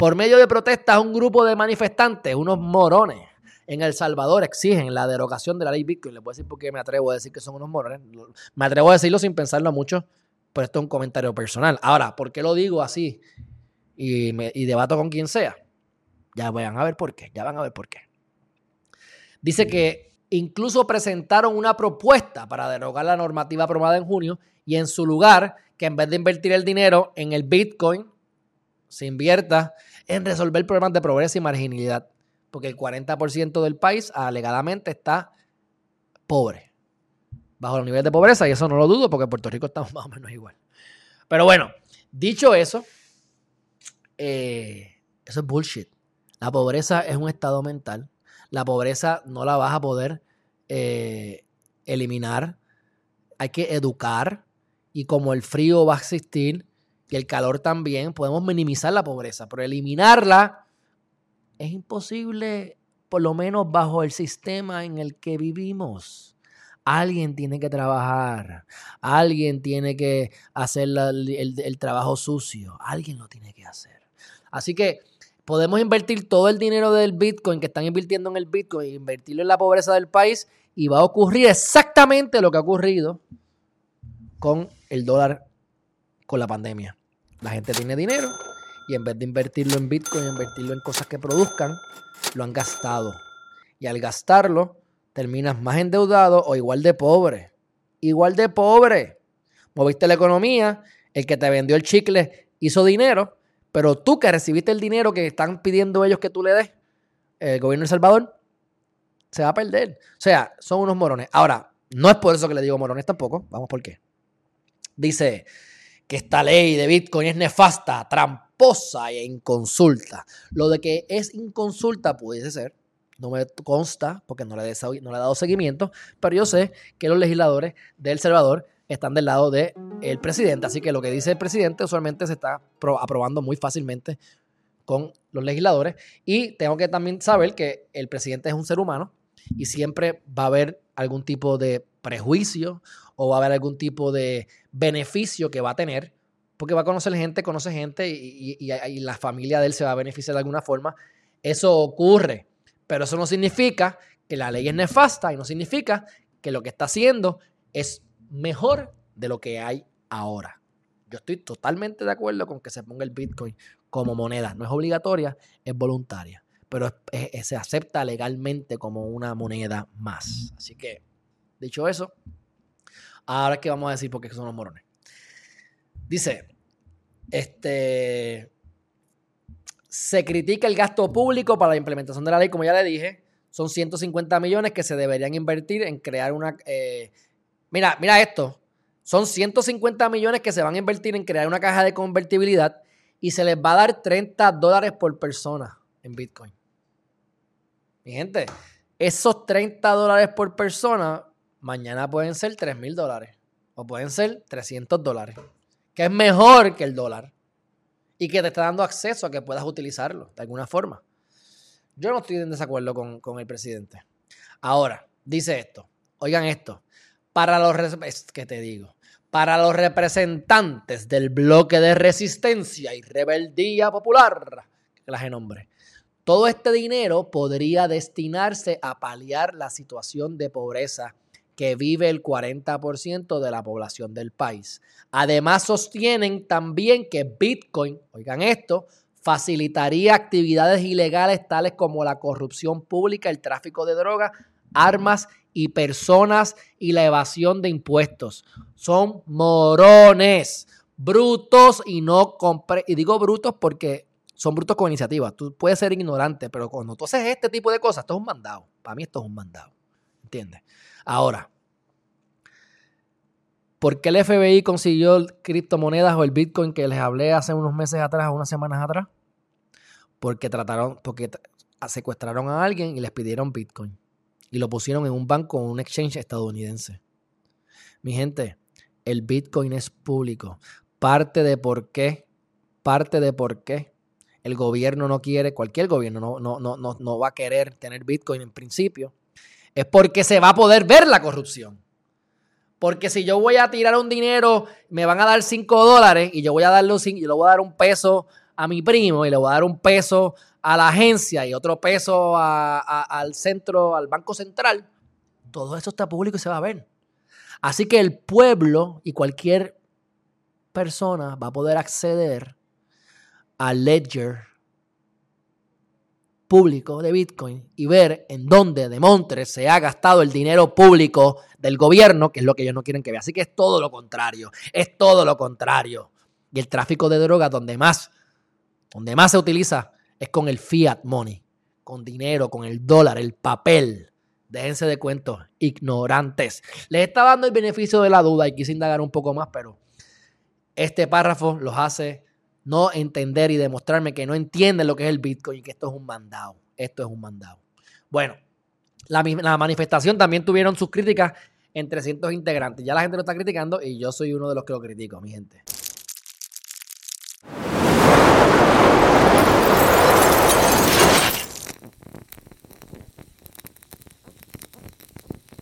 Por medio de protestas, un grupo de manifestantes, unos morones, en El Salvador exigen la derogación de la ley Bitcoin. Les voy a decir por qué me atrevo a decir que son unos morones. Me atrevo a decirlo sin pensarlo mucho, pero esto es un comentario personal. Ahora, ¿por qué lo digo así? Y, me, debato con quien sea. Ya van a ver por qué, ya van a ver por qué. Dice que incluso presentaron una propuesta para derogar la normativa aprobada en junio y en su lugar, que en vez de invertir el dinero en el Bitcoin, se invierta en resolver problemas de pobreza y marginalidad. Porque el 40% del país alegadamente está pobre, bajo los niveles de pobreza, y eso no lo dudo porque en Puerto Rico estamos más o menos igual. Pero bueno, dicho eso, eh, eso es bullshit. La pobreza es un estado mental la pobreza no la vas a poder eh, eliminar. Hay que educar y como el frío va a existir y el calor también, podemos minimizar la pobreza, pero eliminarla es imposible, por lo menos bajo el sistema en el que vivimos. Alguien tiene que trabajar, alguien tiene que hacer el, el trabajo sucio, alguien lo tiene que hacer. Así que podemos invertir todo el dinero del Bitcoin que están invirtiendo en el Bitcoin invertirlo en la pobreza del país y va a ocurrir exactamente lo que ha ocurrido con el dólar con la pandemia. La gente tiene dinero y en vez de invertirlo en Bitcoin, invertirlo en cosas que produzcan, lo han gastado. Y al gastarlo, terminas más endeudado o igual de pobre. Igual de pobre. Moviste la economía, el que te vendió el chicle hizo dinero pero tú que recibiste el dinero que están pidiendo ellos que tú le des, el gobierno de El Salvador, se va a perder. O sea, son unos morones. Ahora, no es por eso que le digo morones tampoco. Vamos por qué. Dice que esta ley de Bitcoin es nefasta, tramposa e inconsulta. Lo de que es inconsulta pudiese ser. No me consta porque no le, no le he dado seguimiento, pero yo sé que los legisladores de El Salvador están del lado del el presidente. Así que lo que dice el presidente usualmente se está aprobando muy fácilmente con los legisladores. Y tengo que también saber que el presidente es un ser humano y siempre va a haber algún tipo de prejuicio o va a haber algún tipo de beneficio que va a tener, porque va a conocer gente, conoce gente y, y la familia de él se va a beneficiar de alguna forma. Eso ocurre, pero eso no significa que la ley es nefasta y no significa que lo que está haciendo es mejor de lo que hay ahora. Yo estoy totalmente de acuerdo con que se ponga el Bitcoin como moneda. No es obligatoria, es voluntaria, pero se acepta legalmente como una moneda más. Así que, dicho eso, ahora que vamos a decir por qué son los morones. Dice, este, se critica el gasto público para la implementación de la ley, como ya le dije, son 150 millones que se deberían invertir en crear una... Eh, Mira, mira esto. Son 150 millones que se van a invertir en crear una caja de convertibilidad y se les va a dar 30 dólares por persona en Bitcoin. Mi gente, esos 30 dólares por persona mañana pueden ser 3 mil dólares o pueden ser 300 dólares, que es mejor que el dólar y que te está dando acceso a que puedas utilizarlo de alguna forma. Yo no estoy en desacuerdo con, con el presidente. Ahora, dice esto, oigan esto, para los, que te digo, para los representantes del bloque de resistencia y rebeldía popular, que las nombre, todo este dinero podría destinarse a paliar la situación de pobreza que vive el 40% de la población del país. Además, sostienen también que Bitcoin, oigan esto, facilitaría actividades ilegales tales como la corrupción pública, el tráfico de drogas, armas y personas y la evasión de impuestos. Son morones, brutos y no compre. Y digo brutos porque son brutos con iniciativa. Tú puedes ser ignorante, pero cuando tú haces este tipo de cosas, esto es un mandado. Para mí esto es un mandado. Ahora, ¿por qué el FBI consiguió criptomonedas o el Bitcoin que les hablé hace unos meses atrás, unas semanas atrás? Porque trataron, porque secuestraron a alguien y les pidieron Bitcoin y lo pusieron en un banco o un exchange estadounidense. Mi gente, el Bitcoin es público. Parte de por qué, parte de por qué el gobierno no quiere, cualquier gobierno no, no, no, no, no va a querer tener Bitcoin en principio, es porque se va a poder ver la corrupción. Porque si yo voy a tirar un dinero, me van a dar 5 dólares y yo voy a darle un, yo le voy a dar un peso a mi primo y le voy a dar un peso a la agencia y otro peso al centro, al Banco Central, todo eso está público y se va a ver. Así que el pueblo y cualquier persona va a poder acceder al ledger público de Bitcoin y ver en dónde de Montres se ha gastado el dinero público del gobierno, que es lo que ellos no quieren que vea. Así que es todo lo contrario, es todo lo contrario. Y el tráfico de drogas donde más, donde más se utiliza es con el fiat money, con dinero, con el dólar, el papel. Déjense de cuentos, ignorantes. Les estaba dando el beneficio de la duda y quise indagar un poco más, pero este párrafo los hace no entender y demostrarme que no entienden lo que es el Bitcoin y que esto es un mandado. Esto es un mandado. Bueno, la, la manifestación también tuvieron sus críticas en 300 integrantes. Ya la gente lo está criticando y yo soy uno de los que lo critico, mi gente.